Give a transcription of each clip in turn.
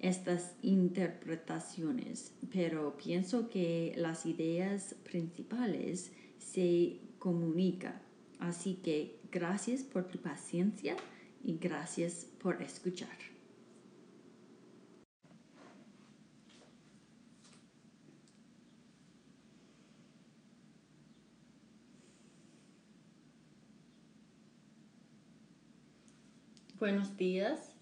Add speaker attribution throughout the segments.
Speaker 1: estas interpretaciones, pero pienso que las ideas principales se comunican. Así que gracias por tu paciencia y gracias por escuchar. Buenos días.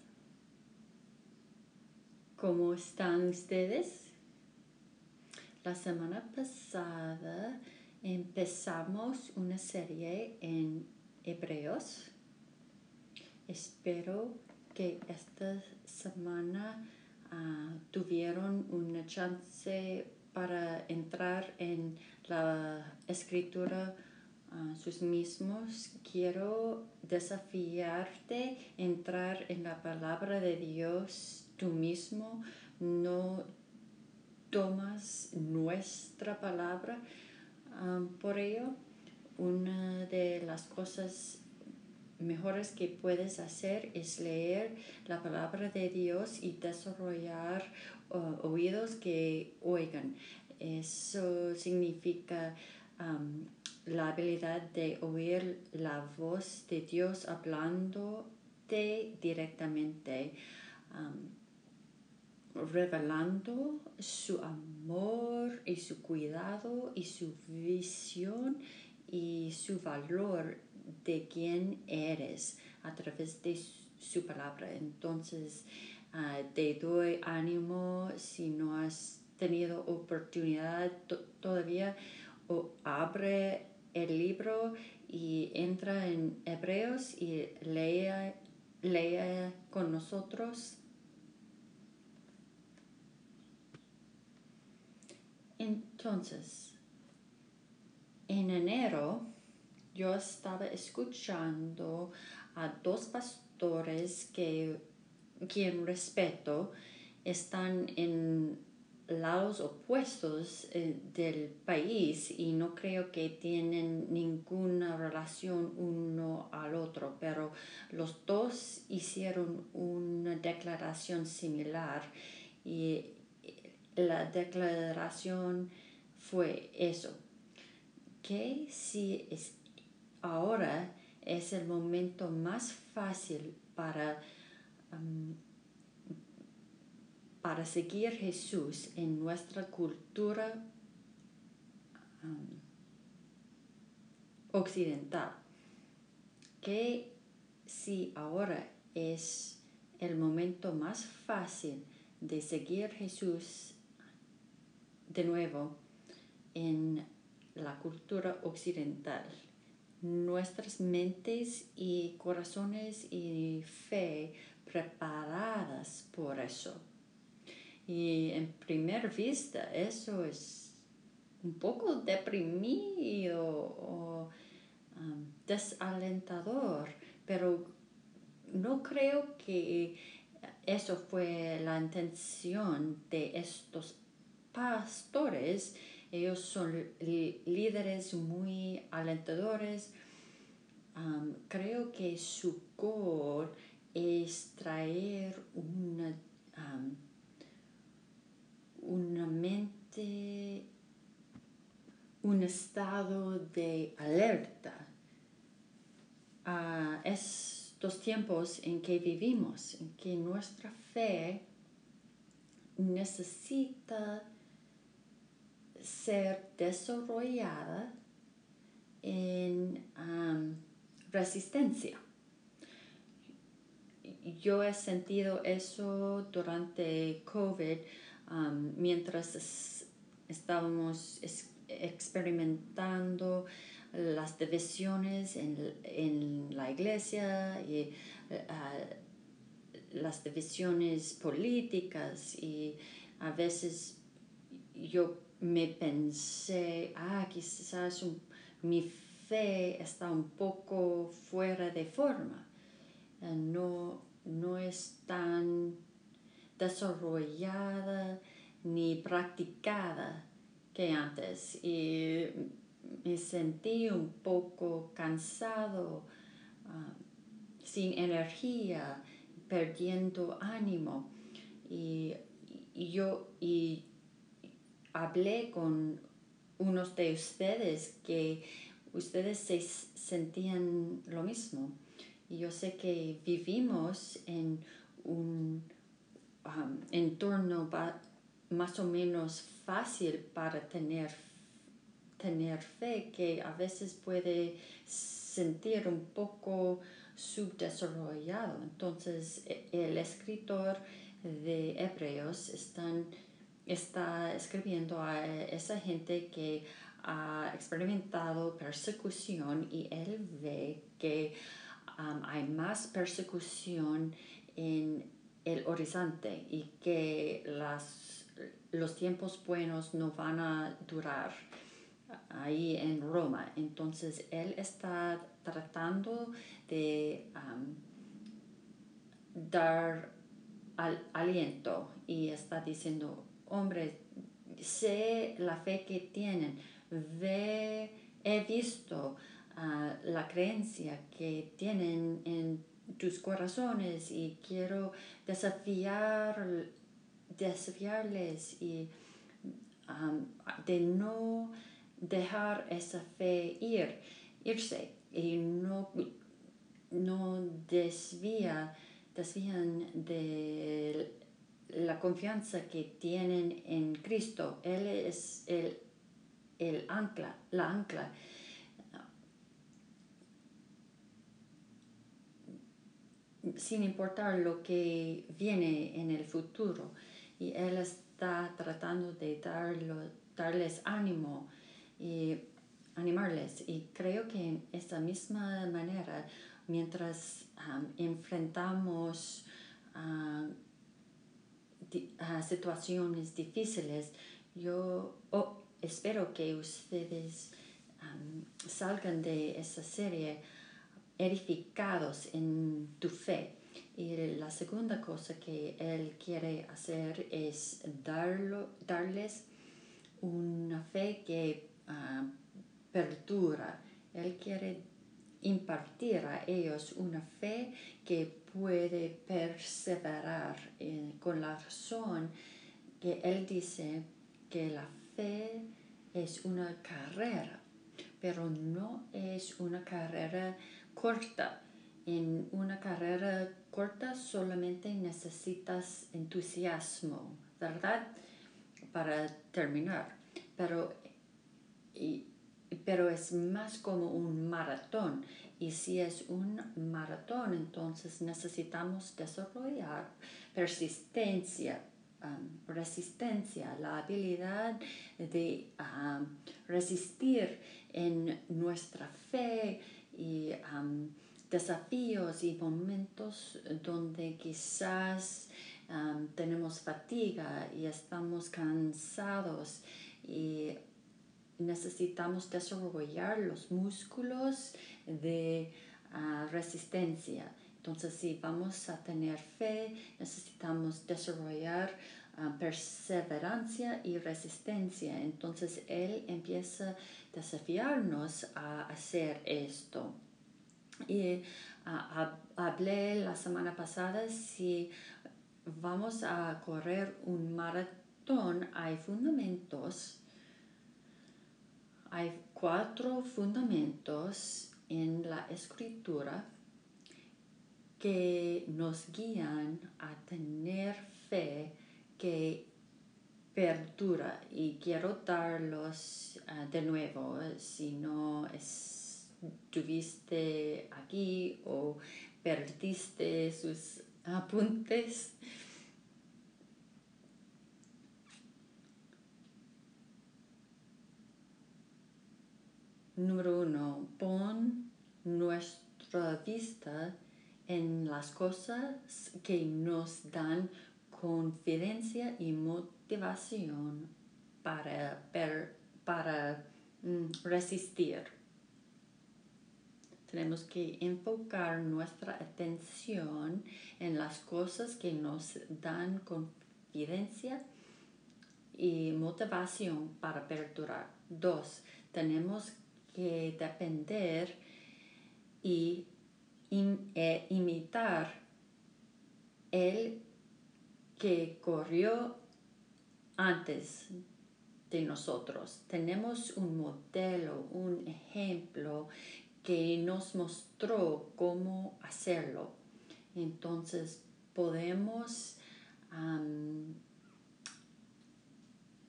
Speaker 1: ¿Cómo están ustedes? La semana pasada empezamos una serie en Hebreos. Espero que esta semana uh, tuvieron una chance para entrar en la escritura sus mismos, quiero desafiarte a entrar en la palabra de Dios tú mismo, no tomas nuestra palabra. por ello, una de las cosas mejores que puedes hacer es leer la palabra de Dios y desarrollar oídos que oigan. Eso significa la habilidad de oír la voz de Dios hablándote directamente, revelando su amor y su cuidado y su visión y su valor de quién eres a través de su palabra. Entonces, ah, te doy ánimo si no has tenido oportunidad todavía o abre el libro y entra en Hebreos y lea, lea con nosotros. Entonces, en enero yo estaba escuchando a dos pastores que quien respeto están en lados opuestos eh, del país y no creo que tienen ninguna relación uno al otro, pero los dos hicieron una declaración similar y la declaración fue eso, que si es, ahora es el momento más fácil para para seguir Jesús en nuestra cultura um, occidental, que si ahora es el momento más fácil de seguir Jesús de nuevo en la cultura occidental. Nuestras mentes y corazones y fe preparadas por eso y en primer vista eso es un poco deprimido o um, desalentador, pero no creo que eso fue la intención de estos pastores. Ellos son líderes muy alentadores. Creo que su goal es traer una una mente, un estado de alerta a estos tiempos en que vivimos, en que nuestra fe necesita ser desarrollada en resistencia. Yo he sentido eso durante COVID mientras estábamos experimentando las divisiones en, la iglesia y eh, las divisiones políticas y a veces yo me pensé, ah, quizás mi fe está un poco fuera de forma, eh, no, no es tan desarrollada ni practicada que antes y me sentí un poco cansado, ah, sin energía perdiendo ánimo. Y, yo y hablé con unos de ustedes que ustedes se sentían lo mismo. Y yo sé que vivimos en un um, entorno más o menos fácil para tener, tener fe que a veces puede sentir un poco subdesarrollado. Entonces, e, el escritor de Hebreos están, está escribiendo a esa gente que ha experimentado persecución y él ve que um, hay más persecución en el horizonte y que las, los tiempos buenos no van a durar ahí en Roma. Entonces él está tratando de dar aliento y está diciendo, hombre, sé la fe que tienen, ve, he visto ah, la creencia que tienen en tus corazones y quiero desafiar, desafiarles y de no dejar esa fe ir, irse. Y no, no desvía, desvían de la confianza que tienen en Cristo. Él es el, el ancla, la ancla. sin importar lo que viene en el futuro. Y Él está tratando de darlo, darles ánimo y animarles. Y creo que en esta misma manera, mientras enfrentamos situaciones difíciles, yo espero que ustedes salgan de esa serie edificados en tu fe. Y la segunda cosa que Él quiere hacer es darlo, darles una fe que uh, perdura. Él quiere impartir a ellos una fe que puede perseverar con la razón que Él dice que la fe es una carrera, pero no es una carrera corta. En una carrera corta solamente necesitas entusiasmo, ¿verdad? Para terminar. Pero, pero es más como un maratón. Y si es un maratón, entonces necesitamos desarrollar persistencia, um, resistencia, la habilidad de um, resistir en nuestra fe, y desafíos y momentos donde quizás tenemos fatiga y estamos cansados y necesitamos desarrollar los músculos de ah, resistencia. Entonces, si vamos a tener fe, necesitamos desarrollar ah, perseverancia y resistencia. Entonces, Él empieza desafiarnos a hacer esto. Y hablé la semana pasada si vamos a correr un maratón, hay fundamentos, hay cuatro fundamentos en la escritura que nos guían a tener fe que apertura y quiero darlos uh, de nuevo si no estuviste aquí o perdiste sus apuntes. Número uno, pon nuestra vista en las cosas que nos dan confidencia y motivación para, para mm, resistir. Tenemos que enfocar nuestra atención en las cosas que nos dan confidencia y motivación para perdurar. Dos, tenemos que depender y e imitar el que corrió antes de nosotros. Tenemos un modelo, un ejemplo que nos mostró cómo hacerlo. Entonces podemos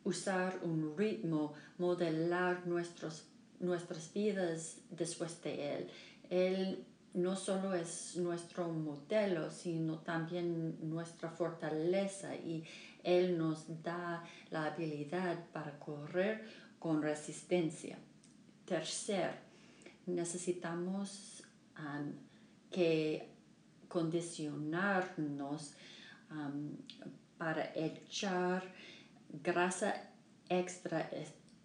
Speaker 1: usar un ritmo, modelar nuestros, nuestras vidas después de él. Él no solo es nuestro modelo, sino también nuestra fortaleza y Él nos da la habilidad para correr con resistencia. Tercer, necesitamos que condicionarnos para echar grasa extra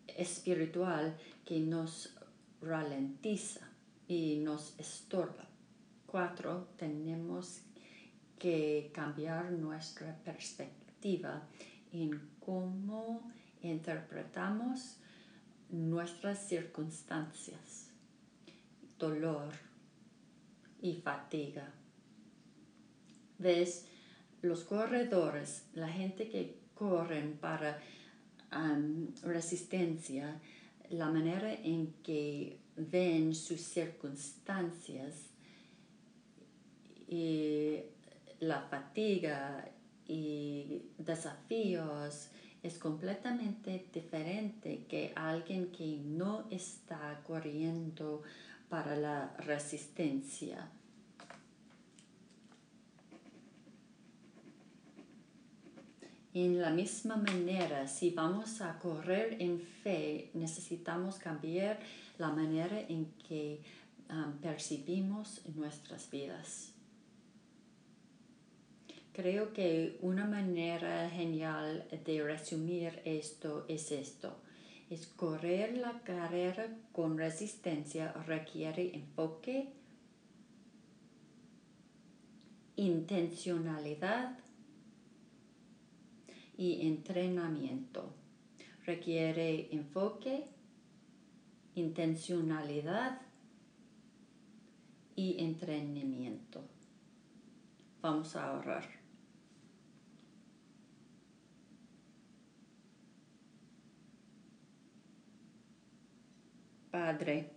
Speaker 1: espiritual que nos ralentiza y nos estorba. Cuatro, tenemos que cambiar nuestra perspectiva en cómo interpretamos nuestras circunstancias, dolor y fatiga. ¿Ves? Los corredores, la gente que corren para resistencia, la manera en que ven sus circunstancias y la fatiga y desafíos es completamente diferente que alguien que no está corriendo para la resistencia. En la misma manera, si vamos a correr en fe, necesitamos cambiar la manera en que um, percibimos nuestras vidas. Creo que una manera genial de resumir esto es esto. Es correr la carrera con resistencia requiere enfoque, intencionalidad y entrenamiento. Requiere enfoque, intencionalidad y entrenamiento. Vamos a ahorrar. Padre,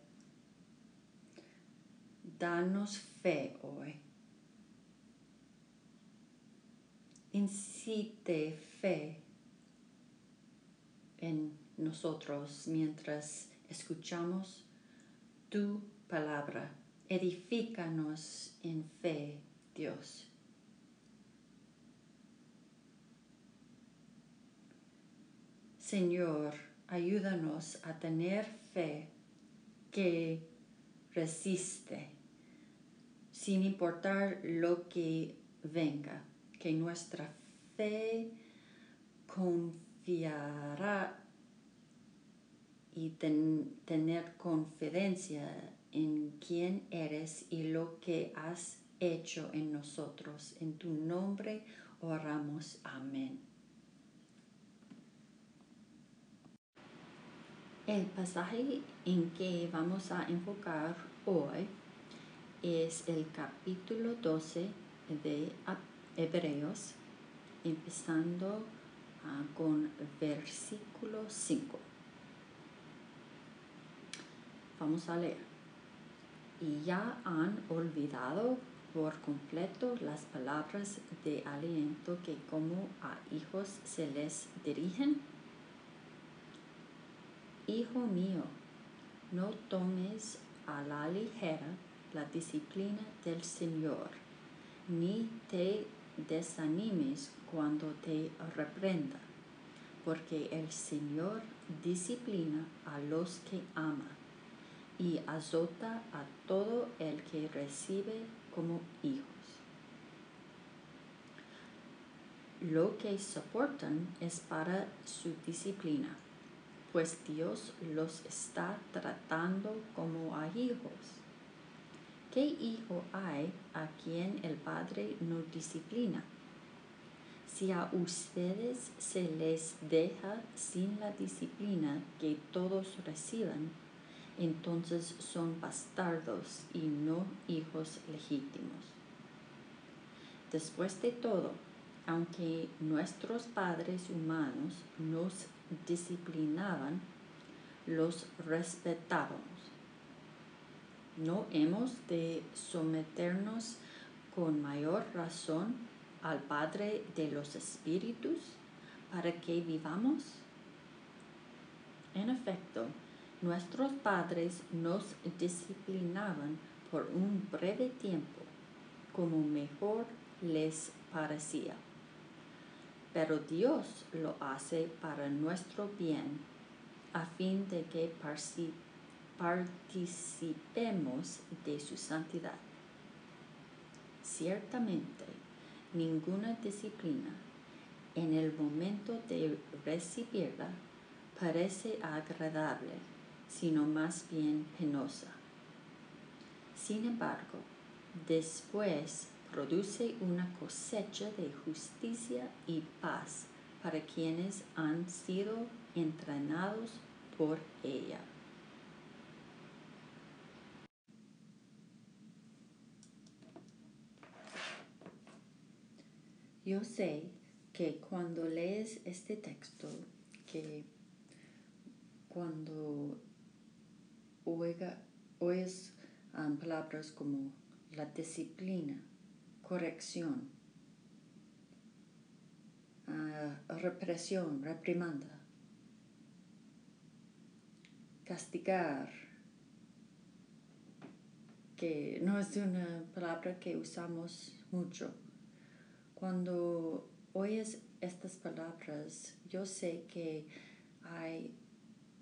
Speaker 1: danos fe hoy. Incite fe en nosotros mientras escuchamos tu palabra. Edifícanos en fe, Dios. Señor, ayúdanos a tener fe que resiste, sin importar lo que venga, que nuestra fe confiará y tener confidencia en quién eres y lo que has hecho en nosotros. En tu nombre oramos. Amén. El pasaje en que vamos a enfocar hoy es el capítulo 12 de Hebreos, empezando ah, con versículo 5. Vamos a leer. Y ya han olvidado por completo las palabras de aliento que como a hijos se les dirigen. Hijo mío, no tomes a la ligera la disciplina del Señor, ni te desanimes cuando te reprenda, porque el Señor disciplina a los que ama y azota a todo el que recibe como hijos. Lo que soportan es para su disciplina, pues Dios los está tratando como a hijos. ¿Qué hijo hay a quien el Padre no disciplina? Si a ustedes se les deja sin la disciplina que todos reciban, entonces son bastardos y no hijos legítimos. Después de todo, aunque nuestros padres humanos nos disciplinaban, los respetábamos. ¿No hemos de someternos con mayor razón al Padre de los Espíritus para que vivamos? En efecto, nuestros padres nos disciplinaban por un breve tiempo, como mejor les parecía pero Dios lo hace para nuestro bien, a fin de que participemos de su santidad. Ciertamente, ninguna disciplina en el momento de recibirla parece agradable, sino más bien penosa. Sin embargo, después produce una cosecha de justicia y paz para quienes han sido entrenados por ella. Yo sé que cuando lees este texto, que cuando oyes um, palabras como la disciplina, corrección, uh, represión, reprimanda, castigar, que no es una palabra que usamos mucho. Cuando oyes estas palabras, yo sé que hay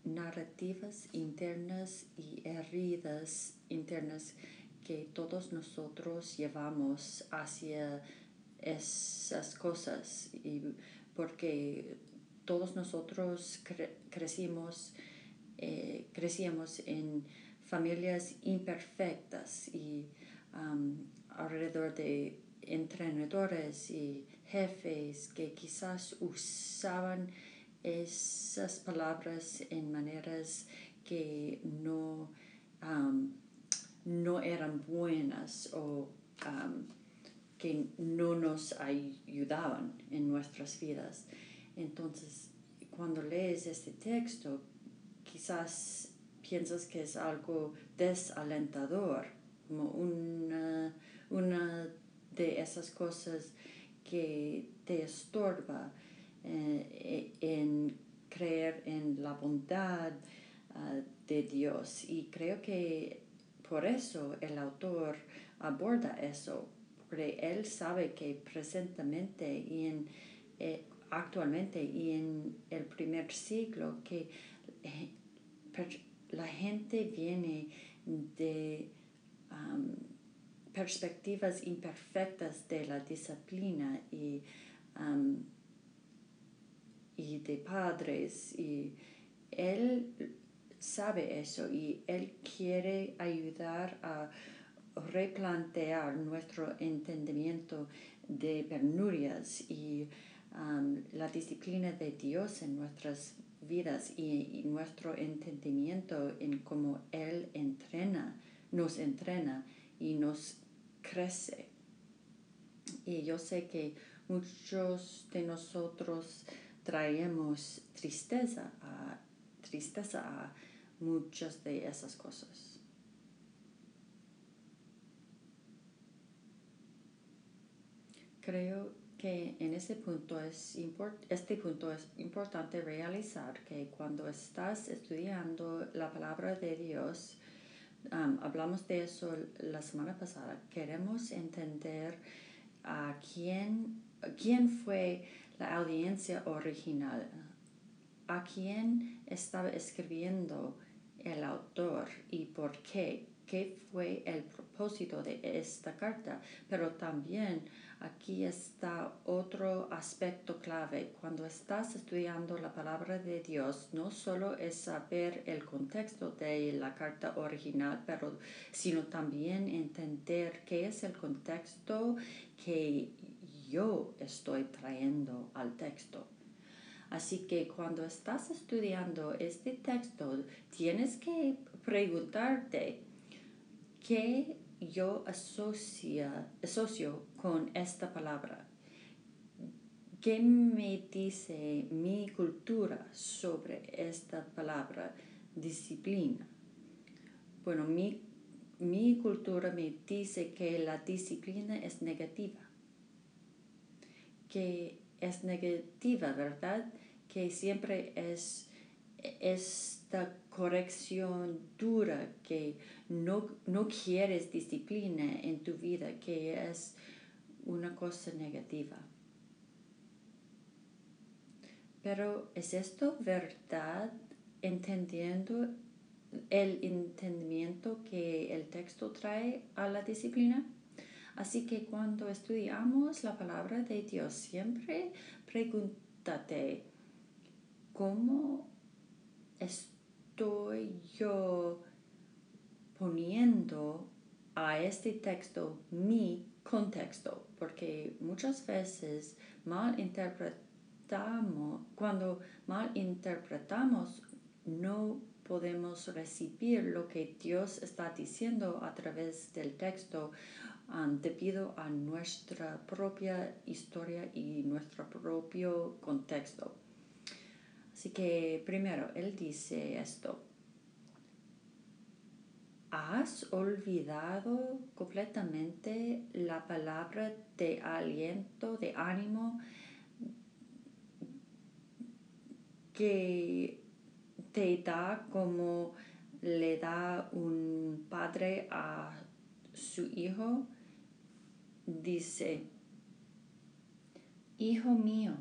Speaker 1: narrativas internas y heridas internas que todos nosotros llevamos hacia esas cosas y porque todos nosotros crecimos, eh, crecíamos en familias imperfectas y alrededor de entrenadores y jefes que quizás usaban esas palabras en maneras que no no eran buenas o um, que no nos ayudaban en nuestras vidas. Entonces, cuando lees este texto, quizás piensas que es algo desalentador, como una, una de esas cosas que te estorba eh, en creer en la bondad ah, de Dios. Y creo que por eso el autor aborda eso, porque él sabe que presentemente y en, eh, actualmente y en el primer siglo que eh, la gente viene de perspectivas imperfectas de la disciplina y, y de padres y él sabe eso y Él quiere ayudar a replantear nuestro entendimiento de penurias y um, la disciplina de Dios en nuestras vidas y, nuestro entendimiento en cómo Él entrena, nos entrena y nos crece. Y yo sé que muchos de nosotros traemos tristeza a, tristeza a muchas de esas cosas. Creo que en ese punto es este punto es importante realizar que cuando estás estudiando la palabra de Dios, um, hablamos de eso la semana pasada, queremos entender a quién, quién fue la audiencia original, a quién estaba escribiendo el autor y por qué, qué fue el propósito de esta carta, pero también aquí está otro aspecto clave. Cuando estás estudiando la palabra de Dios, no solo es saber el contexto de la carta original, pero sino también entender qué es el contexto que yo estoy trayendo al texto. Así que cuando estás estudiando este texto, tienes que preguntarte qué yo asocia, asocio con esta palabra. ¿Qué me dice mi cultura sobre esta palabra disciplina? Bueno, mi, mi cultura me dice que la disciplina es negativa, que es negativa, ¿verdad? que siempre es esta corrección dura que no, no quieres disciplina en tu vida, que es una cosa negativa. Pero ¿es esto verdad entendiendo el entendimiento que el texto trae a la disciplina? Así que cuando estudiamos la palabra de Dios, siempre pregúntate, ¿cómo estoy yo poniendo a este texto mi contexto? Porque muchas veces mal interpretamos, cuando mal interpretamos, no podemos recibir lo que Dios está diciendo a través del texto debido a nuestra propia historia y nuestro propio contexto. Así que primero, él dice esto. ¿Has olvidado completamente la palabra de aliento, de ánimo que te da como le da un padre a su hijo? Dice, Hijo mío,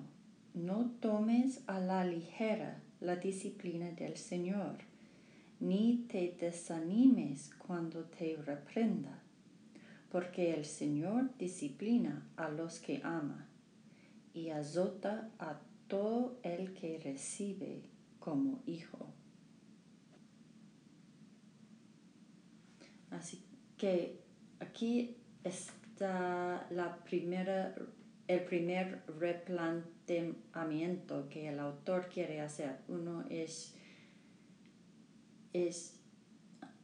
Speaker 1: no tomes a la ligera la disciplina del Señor, ni te desanimes cuando te reprenda, porque el Señor disciplina a los que ama y azota a todo el que recibe como hijo. Así que aquí está la primera el primer replanteamiento que el autor quiere hacer. Uno es, es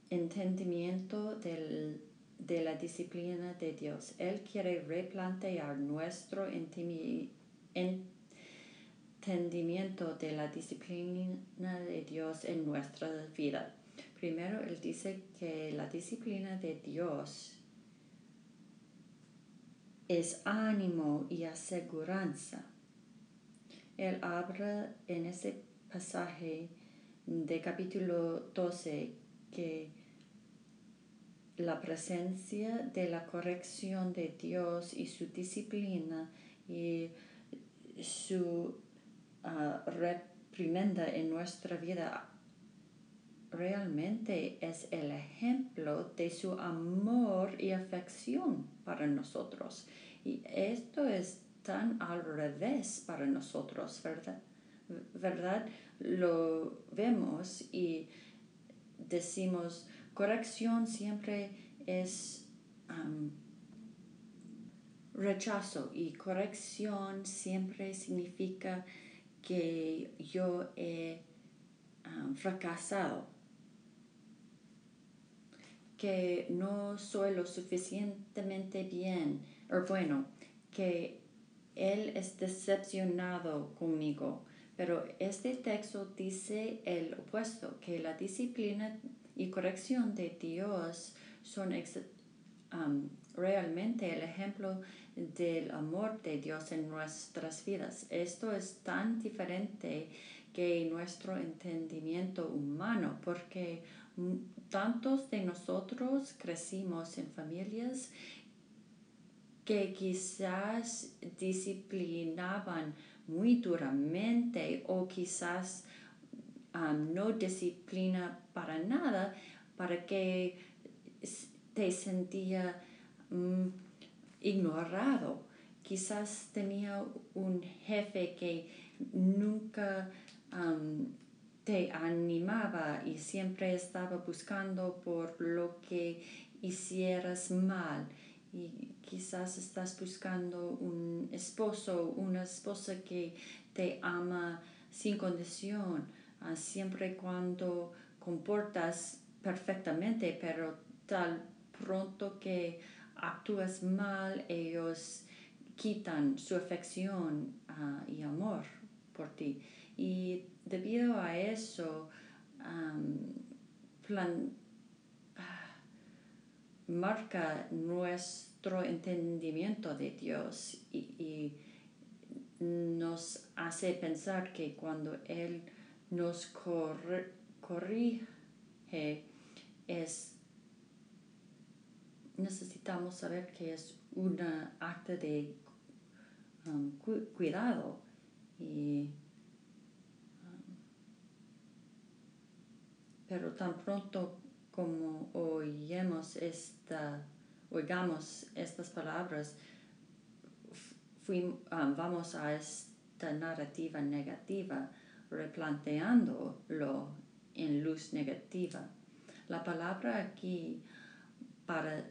Speaker 1: entendimiento del, de la disciplina de Dios. Él quiere replantear nuestro entendimiento de la disciplina de Dios en nuestra vida. Primero, él dice que la disciplina de Dios es ánimo y aseguranza. Él habla en ese pasaje de capítulo 12 que la presencia de la corrección de Dios y su disciplina y su ah, reprimenda en nuestra vida realmente es el ejemplo de su amor y afección para nosotros. Y esto es tan al revés para nosotros, ¿verdad? ¿Verdad? Lo vemos y decimos, corrección siempre es rechazo y corrección siempre significa que yo he fracasado que no soy lo suficientemente bien, o bueno, que Él es decepcionado conmigo. Pero este texto dice el opuesto, que la disciplina y corrección de Dios son um, realmente el ejemplo del amor de Dios en nuestras vidas. Esto es tan diferente que nuestro entendimiento humano, porque tantos de nosotros crecimos en familias que quizás disciplinaban muy duramente o quizás um, no disciplina para nada para que te sentía um, ignorado. Quizás tenía un jefe que nunca um, te animaba y siempre estaba buscando por lo que hicieras mal y quizás estás buscando un esposo, una esposa que te ama sin condición, uh, siempre cuando comportas perfectamente, pero tal pronto que actúas mal, ellos quitan su afección uh, y amor por ti. Y debido a eso, plan, marca nuestro entendimiento de Dios y, nos hace pensar que cuando Él nos corrige es necesitamos saber que es un acto de cuidado y pero tan pronto como oímos esta, oigamos estas palabras, um, vamos a esta narrativa negativa, replanteándolo en luz negativa. La palabra aquí para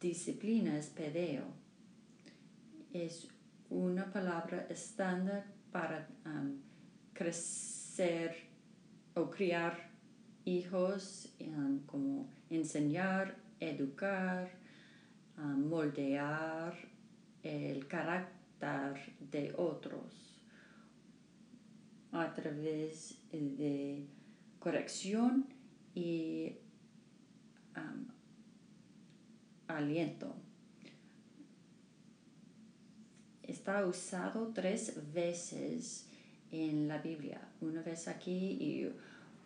Speaker 1: disciplina es pedeo. Es una palabra estándar para um, crecer o criar hijos, um, como enseñar, educar, moldear el carácter de otros a través de corrección y aliento. Está usado tres veces en la Biblia, una vez aquí y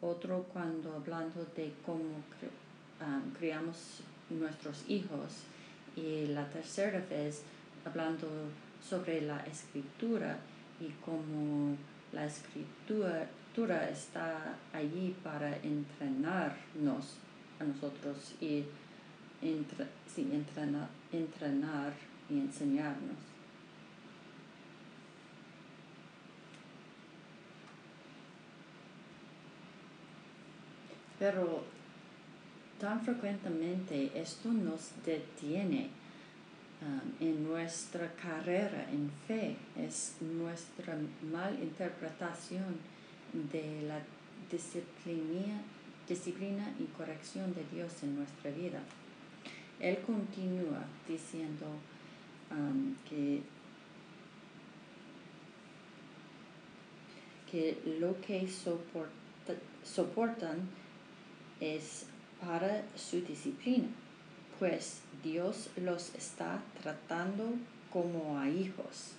Speaker 1: otro cuando hablando de cómo criamos nuestros hijos y la tercera vez hablando sobre la escritura y cómo la escritura está allí para entrenarnos a nosotros y entrenar y enseñarnos. Pero tan frecuentemente esto nos detiene um, en nuestra carrera en fe, es nuestra mal interpretación de la disciplina, disciplina y corrección de Dios en nuestra vida. Él continúa diciendo um, que, que lo que soportan es para su disciplina, pues Dios los está tratando como a hijos.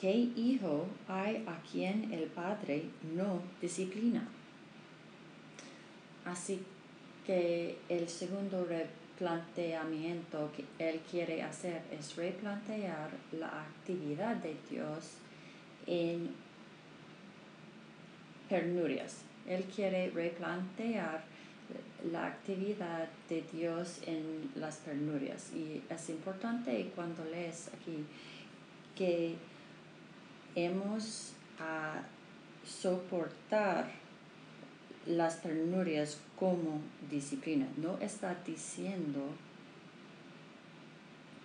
Speaker 1: ¿Qué hijo hay a quien el padre no disciplina? Así que el segundo replanteamiento que él quiere hacer es replantear la actividad de Dios en penurias él quiere replantear la actividad de Dios en las penurias. Y es importante cuando lees aquí que hemos a soportar las penurias como disciplina. No está diciendo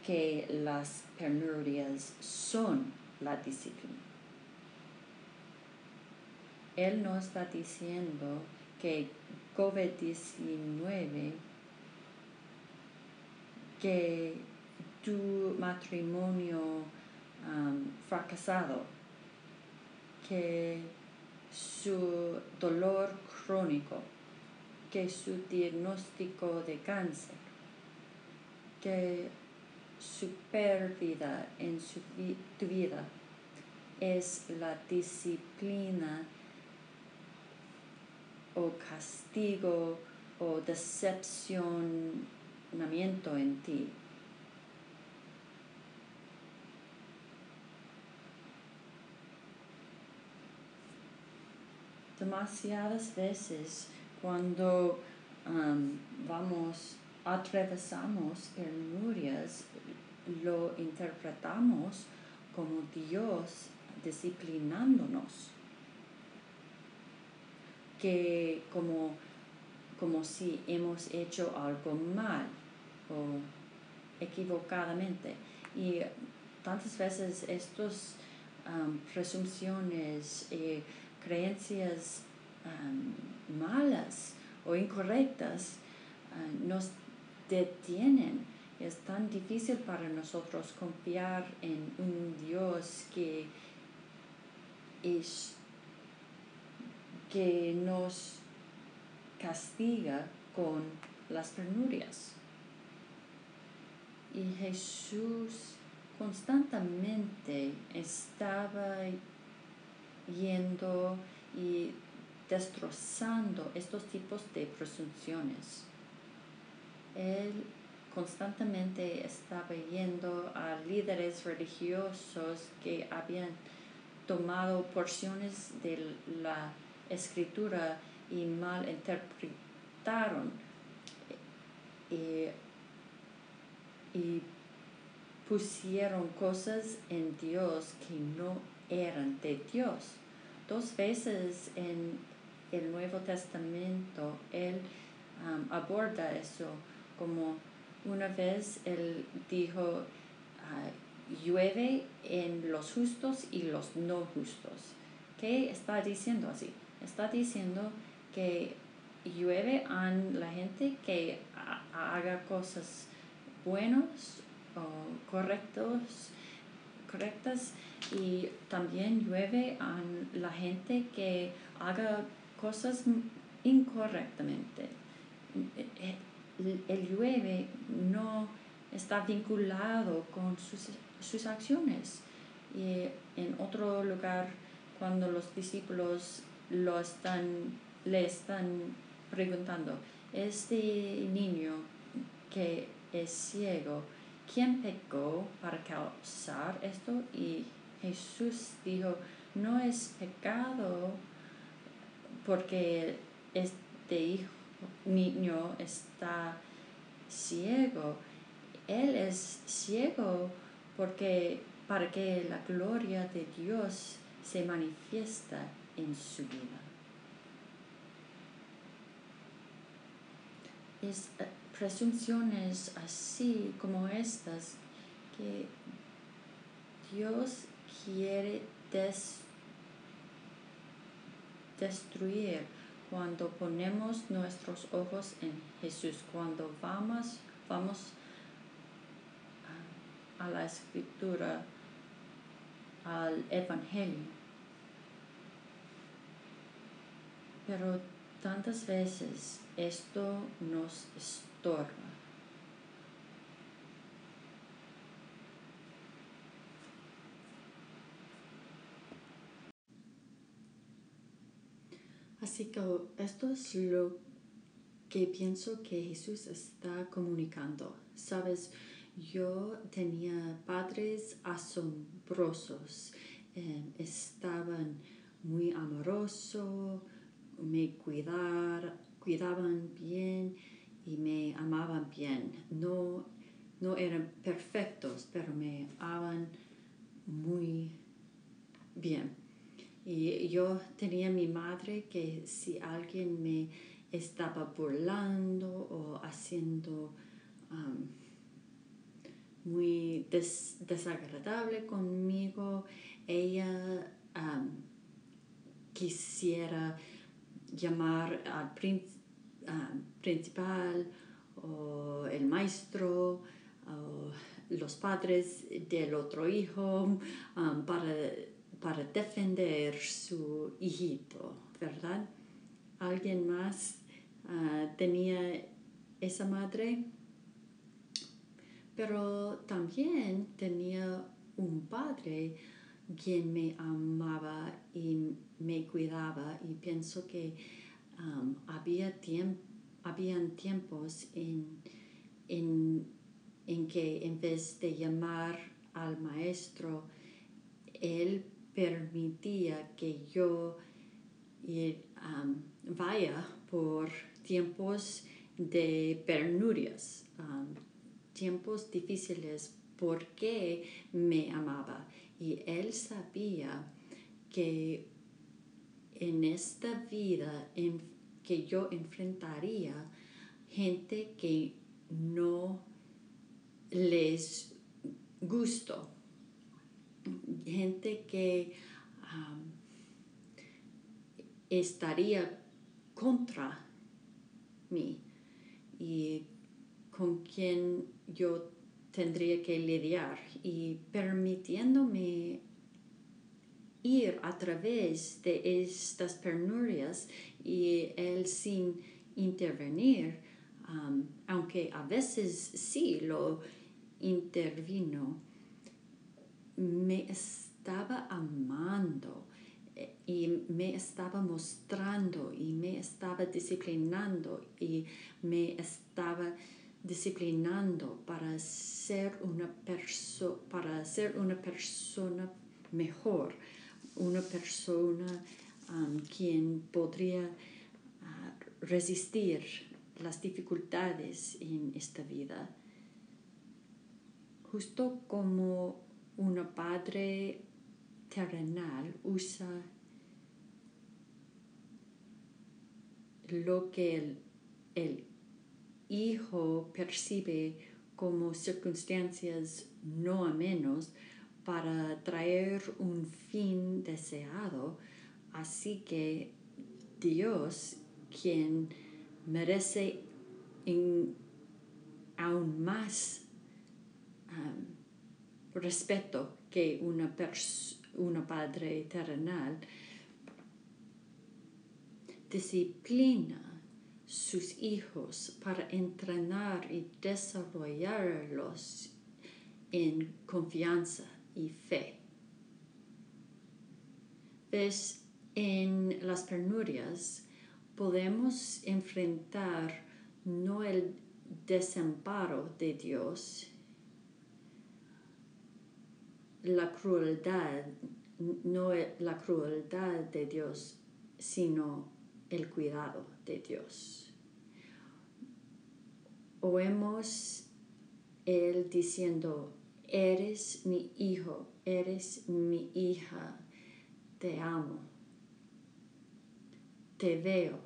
Speaker 1: que las penurias son la disciplina. Él no está diciendo que COVID-19, que tu matrimonio um, fracasado, que su dolor crónico, que su diagnóstico de cáncer, que super vida en su tu vida es la disciplina o castigo o decepcionamiento en ti. Demasiadas veces cuando um, vamos, atravesamos penurias, lo interpretamos como Dios disciplinándonos, que como, como si hemos hecho algo mal o equivocadamente. Y tantas veces estas um, presunciones y creencias um, malas o incorrectas uh, nos detienen es tan difícil para nosotros confiar en un Dios que es que nos castiga con las penurias. Y Jesús constantemente estaba yendo y destrozando estos tipos de presunciones. Él constantemente estaba yendo a líderes religiosos que habían tomado porciones de la escritura y mal interpretaron y, y pusieron cosas en Dios que no eran de Dios. Dos veces en el Nuevo Testamento Él um, aborda eso como una vez Él dijo, ah, llueve en los justos y los no justos. ¿Qué está diciendo así? Está diciendo que llueve en la gente que haga cosas buenas o correctos, correctas y también llueve en la gente que haga cosas incorrectamente. El llueve no está vinculado con sus, sus acciones. Y en otro lugar, cuando los discípulos lo están, le están preguntando, este niño que es ciego, ¿quién pecó para causar esto? Y Jesús dijo, no es pecado porque este hijo, niño está ciego. Él es ciego porque para que la gloria de Dios se manifiesta en su vida. Es eh, presunciones así como estas que Dios quiere destruir cuando ponemos nuestros ojos en Jesús, cuando vamos, vamos a la escritura, al Evangelio. Pero tantas veces esto nos estorba. Así que esto es lo que pienso que Jesús está comunicando. Sabes, yo tenía padres asombrosos, eh, estaban muy amorosos, me cuidar, cuidaban bien y me amaban bien. No, no eran perfectos, pero me amaban muy bien. Y yo tenía mi madre que si alguien me estaba burlando o haciendo muy desagradable conmigo, ella quisiera llamar al um, principal o el maestro o los padres del otro hijo para para defender su hijito, ¿verdad? ¿Alguien más ah, tenía esa madre? pero también tenía un padre quien me amaba y me cuidaba y pienso que um, había tiempos en, en, en que en vez de llamar al maestro, él permitía que yo um, vaya por tiempos de penurias, um, tiempos difíciles, porque me amaba. Y él sabía que en esta vida en que yo enfrentaría gente que no les gustó, gente que estaría contra mí y con quien yo tendría que lidiar y permitiéndome ir a través de estas penurias y él sin intervenir, um, aunque a veces sí lo intervino, me estaba amando eh, y me estaba mostrando y me estaba disciplinando y me estaba disciplinando para ser una persona para ser una persona mejor una persona quien podría uh, resistir las dificultades en esta vida. Justo como una padre terrenal usa lo que el, el hijo percibe como circunstancias no a menos para traer un fin deseado, así que Dios, quien merece aún más um, respeto que una, una padre terrenal, disciplina sus hijos para entrenar y desarrollarlos en confianza y fe. Ves, en las penurias podemos enfrentar no el desamparo de Dios, la crueldad, no la crueldad de Dios, sino el cuidado de Dios. Oemos Él diciendo, eres mi hijo, eres mi hija, te amo, te veo.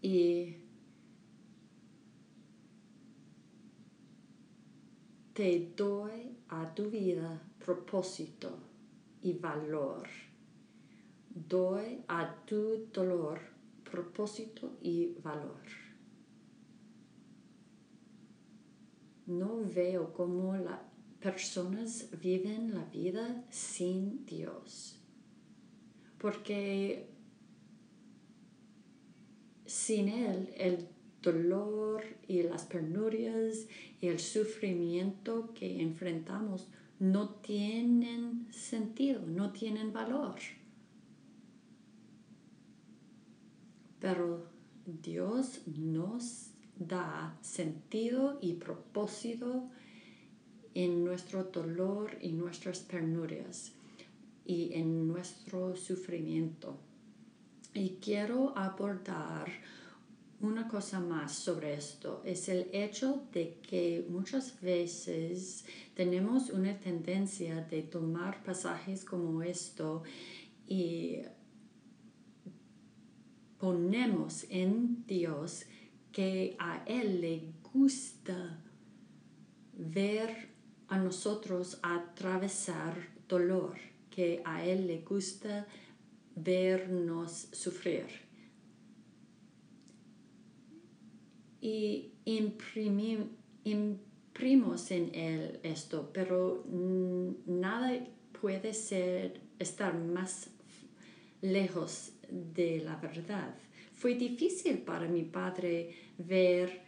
Speaker 1: Y te doy a tu vida propósito y valor doy a tu dolor propósito y valor. No veo cómo las personas viven la vida sin Dios. Porque sin Él el dolor y las penurias y el sufrimiento que enfrentamos no tienen sentido, no tienen valor. pero Dios nos da sentido y propósito en nuestro dolor y nuestras penurias y en nuestro sufrimiento. Y quiero abordar una cosa más sobre esto, es el hecho de que muchas veces tenemos una tendencia de tomar pasajes como esto y ponemos en Dios que a Él le gusta ver a nosotros atravesar dolor, que a Él le gusta vernos sufrir. Y imprimimos en Él esto, pero nada puede ser, estar más lejos de la verdad. Fue difícil para mi padre ver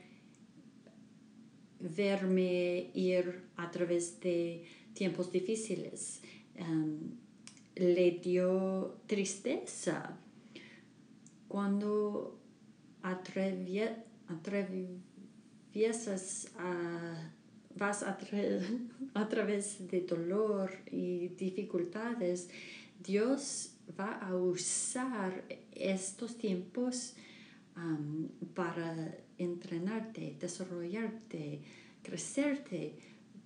Speaker 1: verme ir a través de tiempos difíciles. Um, le dio tristeza cuando atraviesas vas a, a través de dolor y dificultades, Dios va a usar estos tiempos para entrenarte, desarrollarte, crecerte,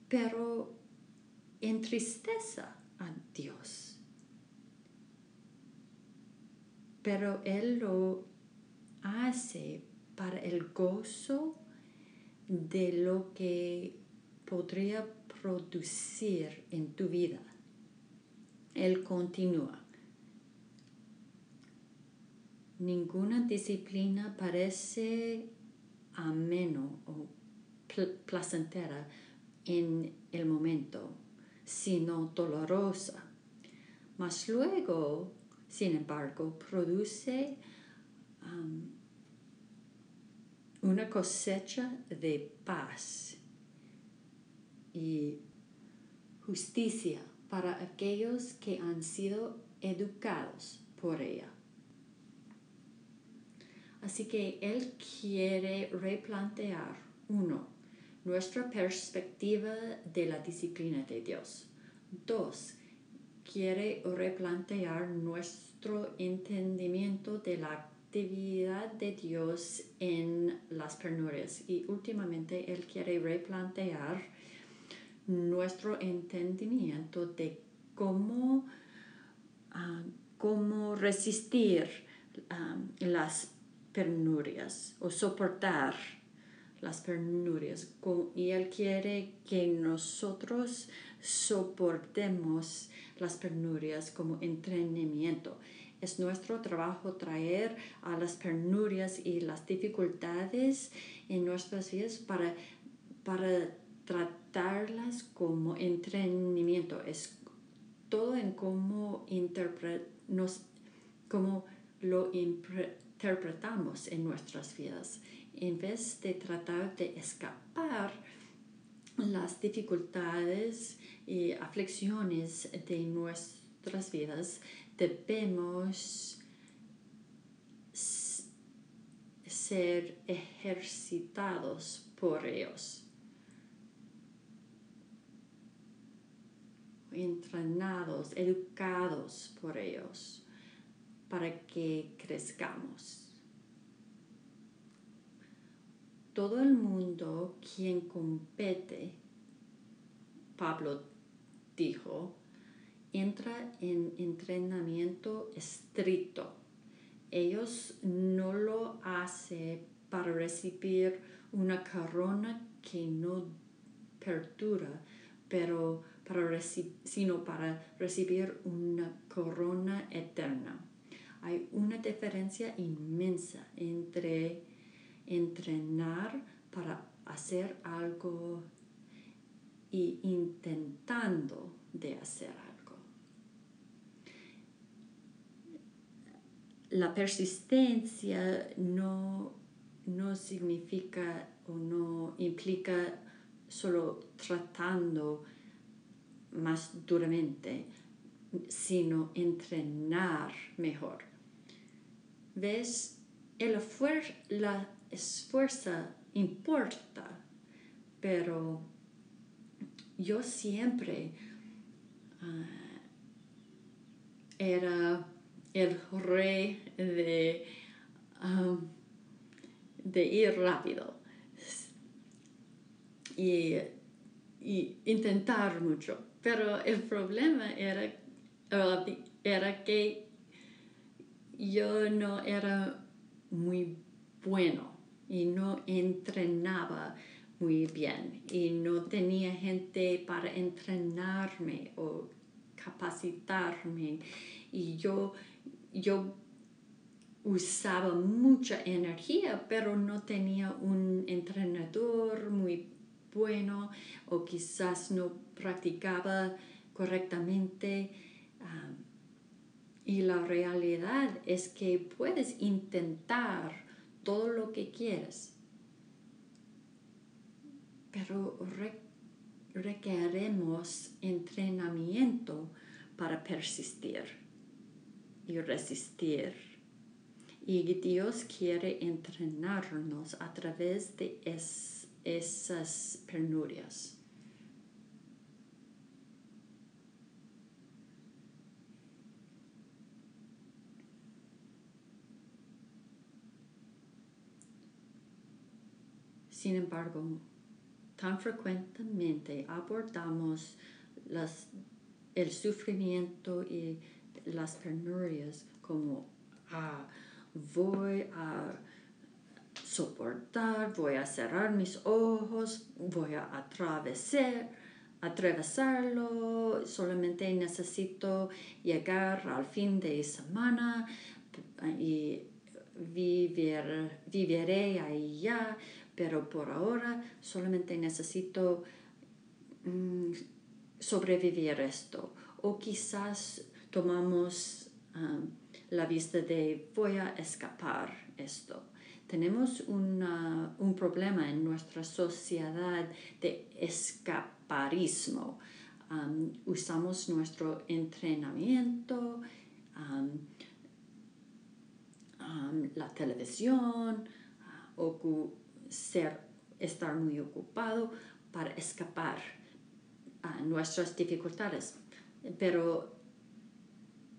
Speaker 1: pero entristeza a Dios. Pero Él lo hace para el gozo de lo que podría producir en tu vida. Él continúa. Ninguna disciplina parece ameno o placentera en el momento, sino dolorosa. Mas luego, sin embargo, produce una cosecha de paz y justicia para aquellos que han sido educados por ella. Así que Él quiere replantear, uno, nuestra perspectiva de la disciplina de Dios. Dos, quiere replantear nuestro entendimiento de la actividad de Dios en las penurias. Y últimamente Él quiere replantear nuestro entendimiento de cómo, ah, cómo resistir ah, las penurias o soportar las penurias. Y Él quiere que nosotros soportemos las penurias como entrenamiento. Es nuestro trabajo traer a las penurias y las dificultades en nuestras vidas para, para tratarlas como entrenamiento. Es todo en cómo, nos, cómo lo interpretamos en nuestras vidas. En vez de tratar de escapar las dificultades y aflicciones de nuestras vidas, debemos ser ejercitados por ellos. entrenados, educados por ellos para que crezcamos. Todo el mundo quien compete, Pablo dijo, entra en entrenamiento estricto. Ellos no lo hacen para recibir una corona que no perdura, pero para sino para recibir una corona eterna. Hay una diferencia inmensa entre entrenar para hacer algo y intentando de hacer algo. La persistencia no, no significa o no implica solo tratando más duramente, sino entrenar mejor. ¿Ves? El la esfuerzo importa, pero yo siempre ah, era el rey de, de ir rápido y, y intentar mucho. Pero el problema era, era que yo no era muy bueno y no entrenaba muy bien y no tenía gente para entrenarme o capacitarme y yo, yo usaba mucha energía pero no tenía un entrenador muy bueno o quizás no practicaba correctamente. Ah, y la realidad es que puedes intentar todo lo que quieres, pero requeremos entrenamiento para persistir y resistir. Y Dios quiere entrenarnos a través de esas penurias. Sin embargo, tan frecuentemente abordamos el sufrimiento y las penurias como ah, voy a soportar, voy a cerrar mis ojos, voy a atravesar, atravesarlo, solamente necesito llegar al fin de semana y vivir, viviré allá pero por ahora solamente necesito mm, sobrevivir esto. O quizás tomamos um, la vista de voy a escapar esto. Tenemos un problema en nuestra sociedad de escaparismo. Usamos nuestro entrenamiento, la televisión, uh, ser, estar muy ocupado para escapar a nuestras dificultades. Pero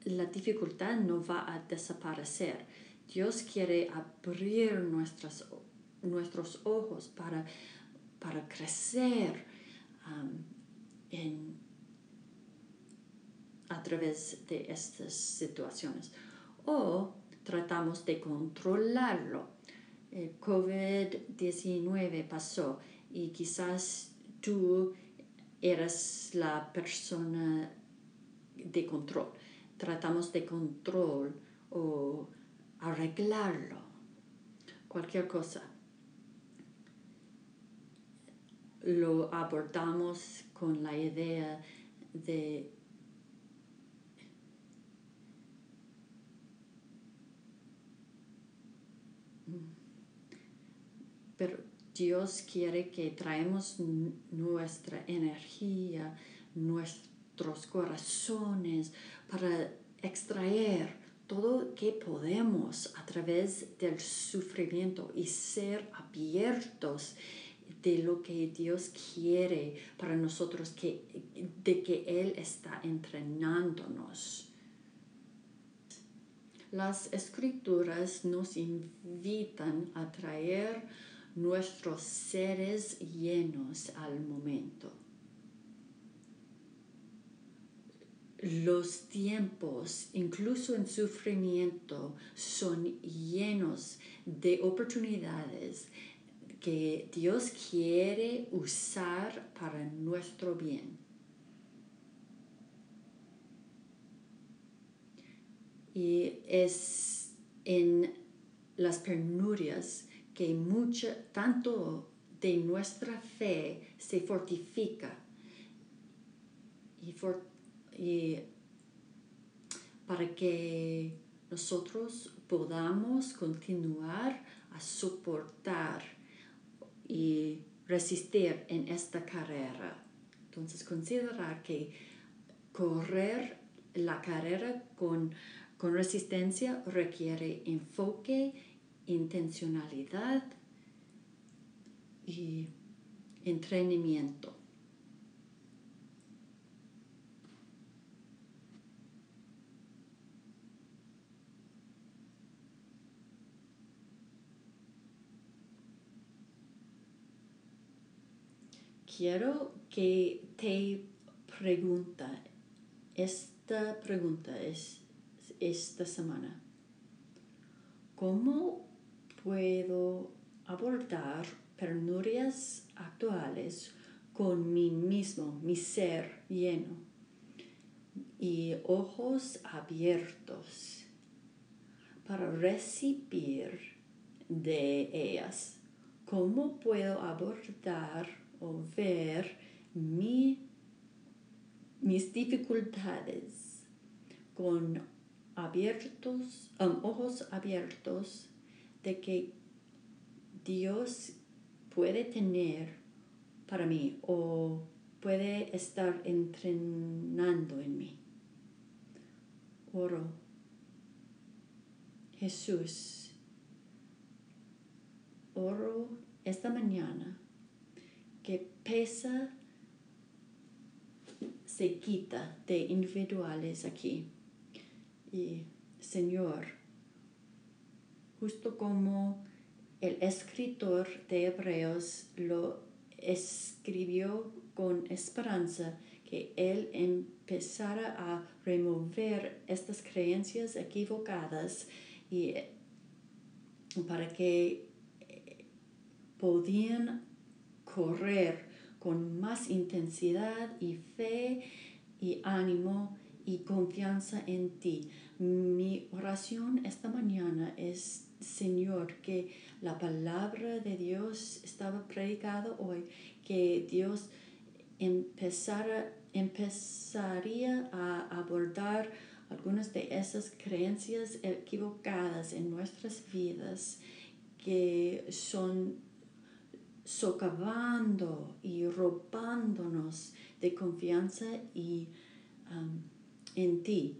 Speaker 1: la dificultad no va a desaparecer. Dios quiere abrir nuestras, nuestros ojos para, para crecer um, a través de estas situaciones. O tratamos de controlarlo el COVID-19 pasó y quizás tú eras la persona de control. Tratamos de control o arreglarlo, cualquier cosa. Lo abordamos con la idea de pero Dios quiere que traemos nuestra energía, nuestros corazones para extraer todo que podemos a través del sufrimiento y ser abiertos de lo que Dios quiere para nosotros, que, de que Él está entrenándonos. Las escrituras nos invitan a traer nuestros seres llenos al momento. Los tiempos, incluso en sufrimiento, son llenos de oportunidades que Dios quiere usar para nuestro bien. Y es en las penurias que mucho, tanto de nuestra fe se fortifica y, para que nosotros podamos continuar a soportar y resistir en esta carrera. Entonces, considerar que correr la carrera con, con resistencia requiere enfoque intencionalidad y entrenamiento. Quiero que te pregunta esta pregunta es esta semana. ¿Cómo puedo abordar penurias actuales con mí mismo, mi ser lleno y ojos abiertos para recibir de ellas. ¿Cómo puedo abordar o ver mi, mis dificultades con abiertos, um, ojos abiertos de que Dios puede tener para mí o puede estar entrenando en mí. Oro. Jesús, oro esta mañana que pesa se quita de individuales aquí. Y Señor, justo como el escritor de Hebreos lo escribió con esperanza, que Él empezara a remover estas creencias equivocadas y para que podían correr con más intensidad y fe y ánimo y confianza en ti. Mi oración esta mañana es, Señor, que la palabra de Dios estaba predicada hoy, que Dios empezara, empezaría a abordar algunas de esas creencias equivocadas en nuestras vidas que son socavando y robándonos de confianza y um, en ti.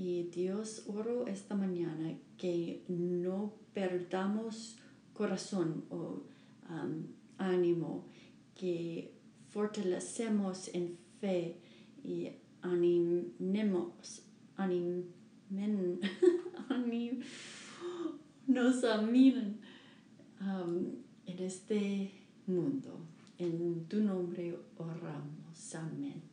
Speaker 1: Y Dios oro esta mañana que no perdamos corazón o um, ánimo, que fortalecemos en fe y animemos, animen, anim, nos aminen um, en este mundo. En tu nombre oramos. Amén.